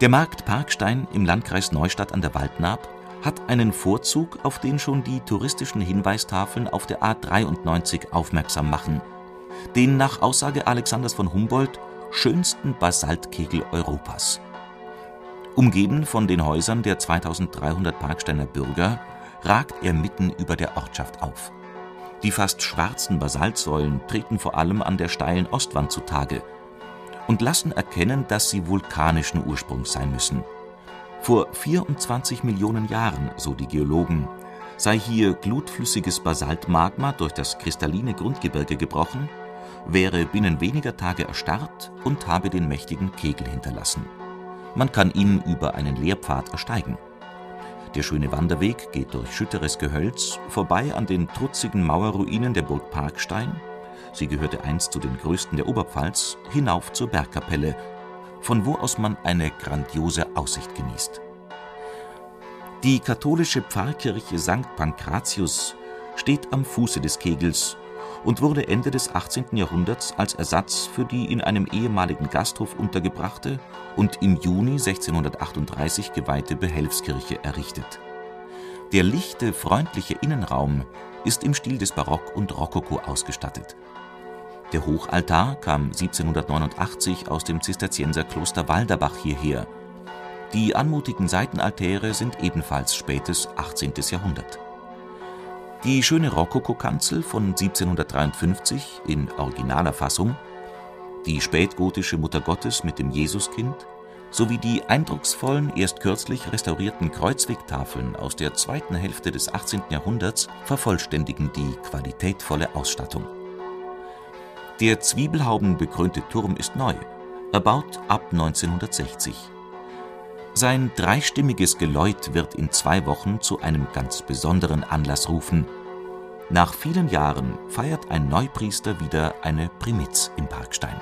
Der Markt Parkstein im Landkreis Neustadt an der Waldnaab hat einen Vorzug, auf den schon die touristischen Hinweistafeln auf der A 93 aufmerksam machen, den nach Aussage Alexanders von Humboldt schönsten Basaltkegel Europas. Umgeben von den Häusern der 2300 Parksteiner Bürger ragt er mitten über der Ortschaft auf. Die fast schwarzen Basaltsäulen treten vor allem an der steilen Ostwand zutage und lassen erkennen, dass sie vulkanischen Ursprungs sein müssen. Vor 24 Millionen Jahren, so die Geologen, sei hier glutflüssiges Basaltmagma durch das kristalline Grundgebirge gebrochen, wäre binnen weniger Tage erstarrt und habe den mächtigen Kegel hinterlassen. Man kann ihn über einen Lehrpfad ersteigen. Der schöne Wanderweg geht durch schütteres Gehölz vorbei an den trutzigen Mauerruinen der Burg Parkstein sie gehörte einst zu den größten der Oberpfalz, hinauf zur Bergkapelle, von wo aus man eine grandiose Aussicht genießt. Die katholische Pfarrkirche St. Pankratius steht am Fuße des Kegels und wurde Ende des 18. Jahrhunderts als Ersatz für die in einem ehemaligen Gasthof untergebrachte und im Juni 1638 geweihte Behelfskirche errichtet. Der lichte, freundliche Innenraum ist im Stil des Barock und Rokoko ausgestattet. Der Hochaltar kam 1789 aus dem Zisterzienserkloster Walderbach hierher. Die anmutigen Seitenaltäre sind ebenfalls spätes 18. Jahrhundert. Die schöne Rokokokanzel von 1753 in originaler Fassung, die spätgotische Muttergottes mit dem Jesuskind sowie die eindrucksvollen, erst kürzlich restaurierten Kreuzwegtafeln aus der zweiten Hälfte des 18. Jahrhunderts vervollständigen die qualitätvolle Ausstattung. Der zwiebelhaubenbekrönte Turm ist neu, erbaut ab 1960. Sein dreistimmiges Geläut wird in zwei Wochen zu einem ganz besonderen Anlass rufen. Nach vielen Jahren feiert ein Neupriester wieder eine Primiz im Parkstein